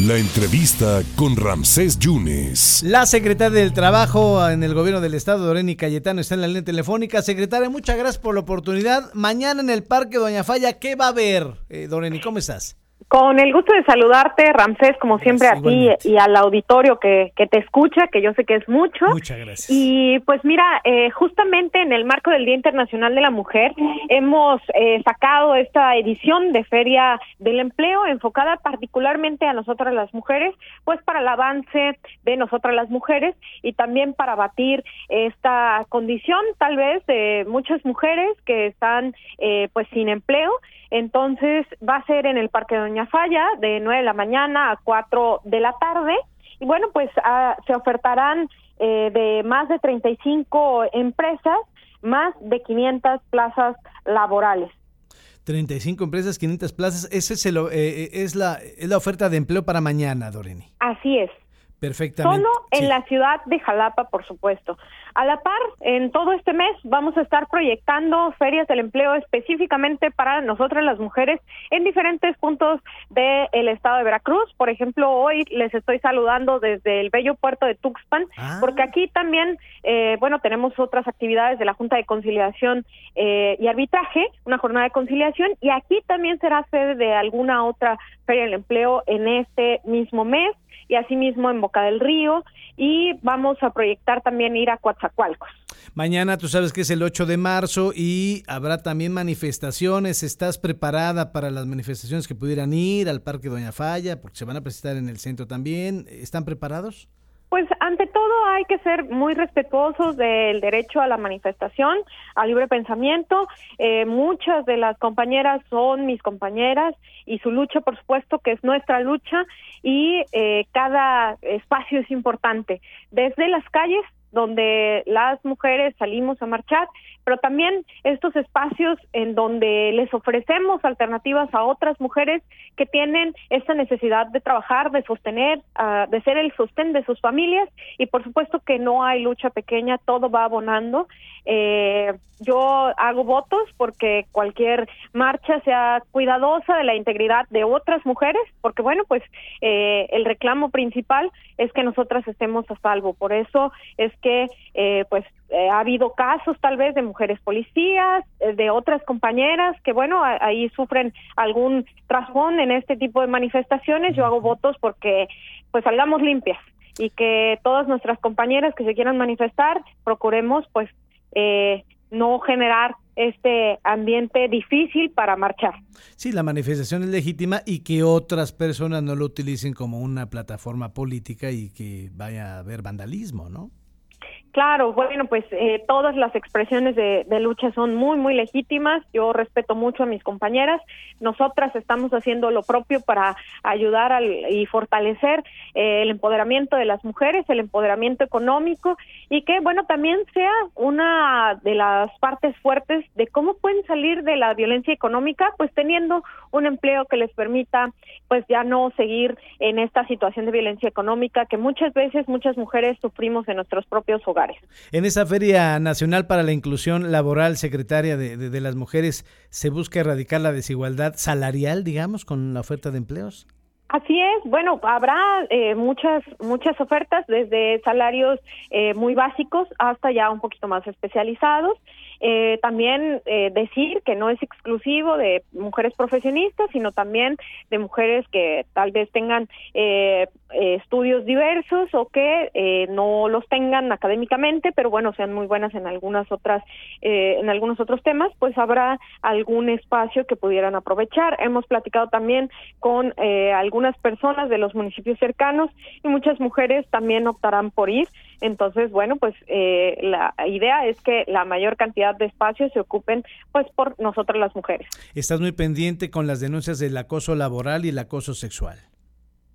La entrevista con Ramsés Yunes. La secretaria del Trabajo en el gobierno del estado, Doreni Cayetano, está en la línea telefónica. Secretaria, muchas gracias por la oportunidad. Mañana en el Parque Doña Falla, ¿qué va a haber? Eh, Doreni, ¿cómo estás? Con el gusto de saludarte, Ramsés, como siempre a ti y al auditorio que, que, te escucha, que yo sé que es mucho. Muchas gracias. Y pues mira, eh, justamente en el marco del Día Internacional de la Mujer, hemos eh, sacado esta edición de Feria del Empleo enfocada particularmente a nosotras las mujeres, pues para el avance de nosotras las mujeres y también para batir esta condición tal vez de muchas mujeres que están eh, pues sin empleo entonces va a ser en el Parque Doña Falla de 9 de la mañana a 4 de la tarde. Y bueno, pues ah, se ofertarán eh, de más de 35 empresas, más de 500 plazas laborales. 35 empresas, 500 plazas. Esa es, eh, eh, es, la, es la oferta de empleo para mañana, Doreni. Así es. Perfectamente. Solo en la ciudad de Jalapa, por supuesto. A la par, en todo este mes vamos a estar proyectando ferias del empleo específicamente para nosotras las mujeres en diferentes puntos del estado de Veracruz. Por ejemplo, hoy les estoy saludando desde el bello puerto de Tuxpan, ah. porque aquí también, eh, bueno, tenemos otras actividades de la Junta de Conciliación eh, y Arbitraje, una jornada de conciliación, y aquí también será sede de alguna otra feria del empleo en este mismo mes y asimismo en Boca del Río y vamos a proyectar también ir a Coatzacoalcos. Mañana tú sabes que es el 8 de marzo y habrá también manifestaciones. ¿Estás preparada para las manifestaciones que pudieran ir al Parque Doña Falla? Porque se van a presentar en el centro también. ¿Están preparados? Pues ante todo hay que ser muy respetuosos del derecho a la manifestación, al libre pensamiento. Eh, muchas de las compañeras son mis compañeras y su lucha, por supuesto, que es nuestra lucha y eh, cada espacio es importante. Desde las calles donde las mujeres salimos a marchar, pero también estos espacios en donde les ofrecemos alternativas a otras mujeres que tienen esta necesidad de trabajar, de sostener, uh, de ser el sostén de sus familias y por supuesto que no hay lucha pequeña, todo va abonando. Eh, yo hago votos porque cualquier marcha sea cuidadosa de la integridad de otras mujeres, porque bueno, pues eh, el reclamo principal es que nosotras estemos a salvo. Por eso es que eh, pues eh, ha habido casos tal vez de mujeres policías, eh, de otras compañeras que bueno, ahí sufren algún trasfondo en este tipo de manifestaciones. Yo hago votos porque pues salgamos limpias y que todas nuestras compañeras que se quieran manifestar procuremos pues eh, no generar este ambiente difícil para marchar. Sí, la manifestación es legítima y que otras personas no lo utilicen como una plataforma política y que vaya a haber vandalismo, ¿no? Claro, bueno, pues eh, todas las expresiones de, lucha son muy, muy legítimas. Yo respeto mucho a mis compañeras. Nosotras estamos haciendo lo propio para ayudar al, y fortalecer eh, el empoderamiento de las mujeres, el empoderamiento económico y que, bueno, también sea una de las partes fuertes de cómo pueden salir de la violencia económica, pues teniendo un empleo que les permita, pues ya no seguir en esta situación de violencia económica que muchas veces muchas mujeres sufrimos en nuestros propios hogares. En esa Feria Nacional para la Inclusión Laboral, secretaria de, las Mujeres, ¿se busca erradicar la desigualdad salarial, digamos, con la oferta de empleos? Así es, bueno, habrá eh, muchas muchas ofertas desde salarios eh, muy básicos hasta ya un poquito más especializados eh, también eh, decir que no es exclusivo de mujeres profesionistas, sino también de mujeres que tal vez tengan eh, estudios diversos o que no los tengan académicamente, pero bueno, sean muy buenas en algunas otras, en algunos otros temas, pues habrá algún espacio que pudieran aprovechar. Hemos platicado también con algunas personas de los municipios cercanos y muchas mujeres también optarán por ir. Entonces, bueno, pues la idea es que la mayor cantidad de espacios se ocupen pues por nosotras las mujeres. Estás muy pendiente con las denuncias del acoso laboral y el acoso sexual.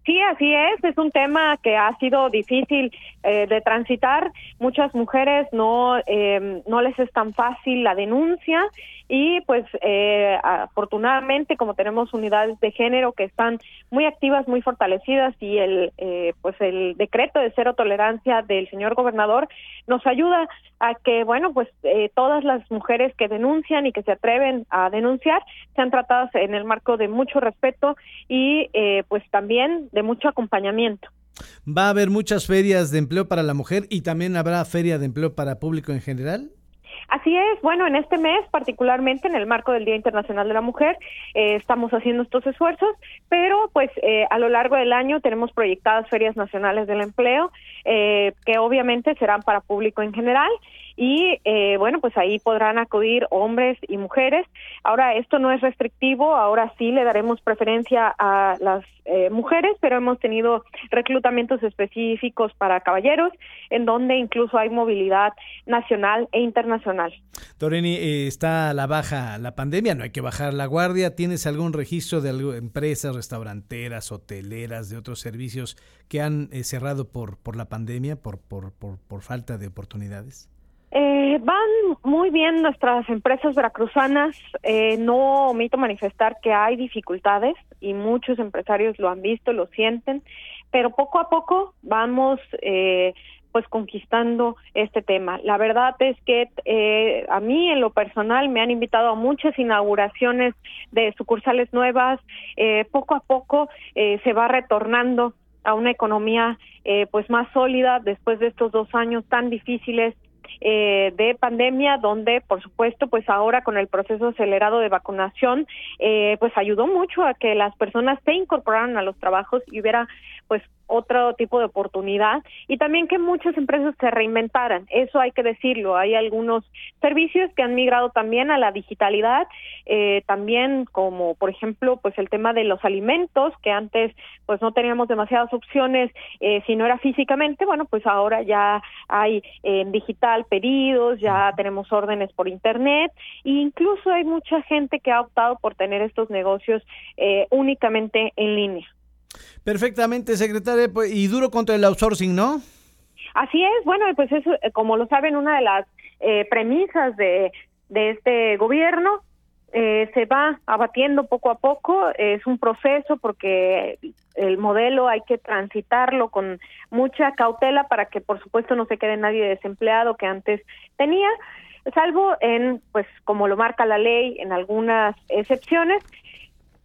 Sí, así es. Es un tema que ha sido difícil eh, de transitar. Muchas mujeres no, eh, no les es tan fácil la denuncia y pues eh, afortunadamente como tenemos unidades de género que están muy activas, muy fortalecidas y el eh, pues el decreto de cero tolerancia del señor gobernador nos ayuda a que bueno pues eh, todas las mujeres que denuncian y que se atreven a denunciar sean tratadas en el marco de mucho respeto y pues también de mucho acompañamiento. ¿Va a haber muchas ferias de empleo para la mujer y también habrá feria de empleo para público en general? Así es, bueno, en este mes, particularmente en el marco del Día Internacional de la Mujer, eh, estamos haciendo estos esfuerzos, pero pues eh, a lo largo del año tenemos proyectadas ferias nacionales del empleo, eh, que obviamente serán para público en general y eh, bueno, pues ahí podrán acudir hombres y mujeres. Ahora, esto no es restrictivo, ahora sí le daremos preferencia a las eh, mujeres, pero hemos tenido reclutamientos específicos para caballeros, en donde incluso hay movilidad nacional e internacional. Doreni, eh, está la baja la pandemia, no hay que bajar la guardia. ¿Tienes algún registro de empresas, restauranteras, hoteleras, de otros servicios que han cerrado por, por la pandemia, por, por, por falta de oportunidades? Eh, van muy bien nuestras empresas veracruzanas. Eh, no omito manifestar que hay dificultades y muchos empresarios lo han visto, lo sienten, pero poco a poco vamos eh, pues conquistando este tema. La verdad es que eh, a mí en lo personal me han invitado a muchas inauguraciones de sucursales nuevas. Eh, poco a poco eh, se va retornando a una economía eh, pues más sólida después de estos dos años tan difíciles eh, de pandemia, donde por supuesto, pues ahora con el proceso acelerado de vacunación, eh, pues ayudó mucho a que las personas se incorporaran a los trabajos y hubiera pues otro tipo de oportunidad y también que muchas empresas se reinventaran. Eso hay que decirlo. Hay algunos servicios que han migrado también a la digitalidad, eh, también como por ejemplo pues el tema de los alimentos que antes pues no teníamos demasiadas opciones eh, si no era físicamente. Bueno pues ahora ya hay en digital pedidos, ya tenemos órdenes por internet e incluso hay mucha gente que ha optado por tener estos negocios eh, únicamente en línea. Perfectamente, secretaria. Pues, y duro contra el outsourcing, ¿no? Así es. Bueno, pues eso, eh, como lo saben, una de las eh, premisas de, de este gobierno eh, se va abatiendo poco a poco. Es un proceso porque el modelo hay que transitarlo con mucha cautela para que, por supuesto, no se quede nadie desempleado que antes tenía, salvo en, pues, como lo marca la ley, en algunas excepciones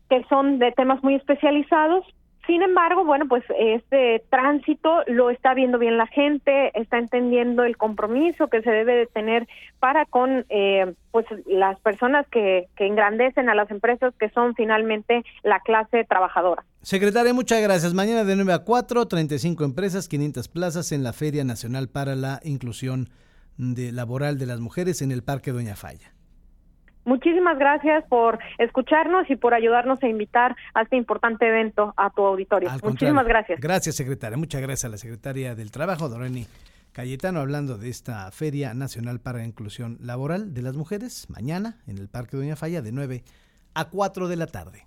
que son de temas muy especializados, sin embargo, bueno, pues este tránsito lo está viendo bien la gente, está entendiendo el compromiso que se debe de tener para con eh, pues las personas que, engrandecen a las empresas que son finalmente la clase trabajadora. Secretaria, muchas gracias. Mañana de 9 a 4, 35 empresas, 500 plazas en la Feria Nacional para la Inclusión de Laboral de las Mujeres en el Parque Doña Falla. Muchísimas gracias por escucharnos y por ayudarnos a invitar a este importante evento a tu auditorio. Muchísimas gracias. Gracias, secretaria. Muchas gracias a la secretaria del Trabajo, Doreni Cayetano, hablando de esta Feria Nacional para la Inclusión Laboral de las Mujeres, mañana en el Parque Doña Falla de 9 a 4 de la tarde.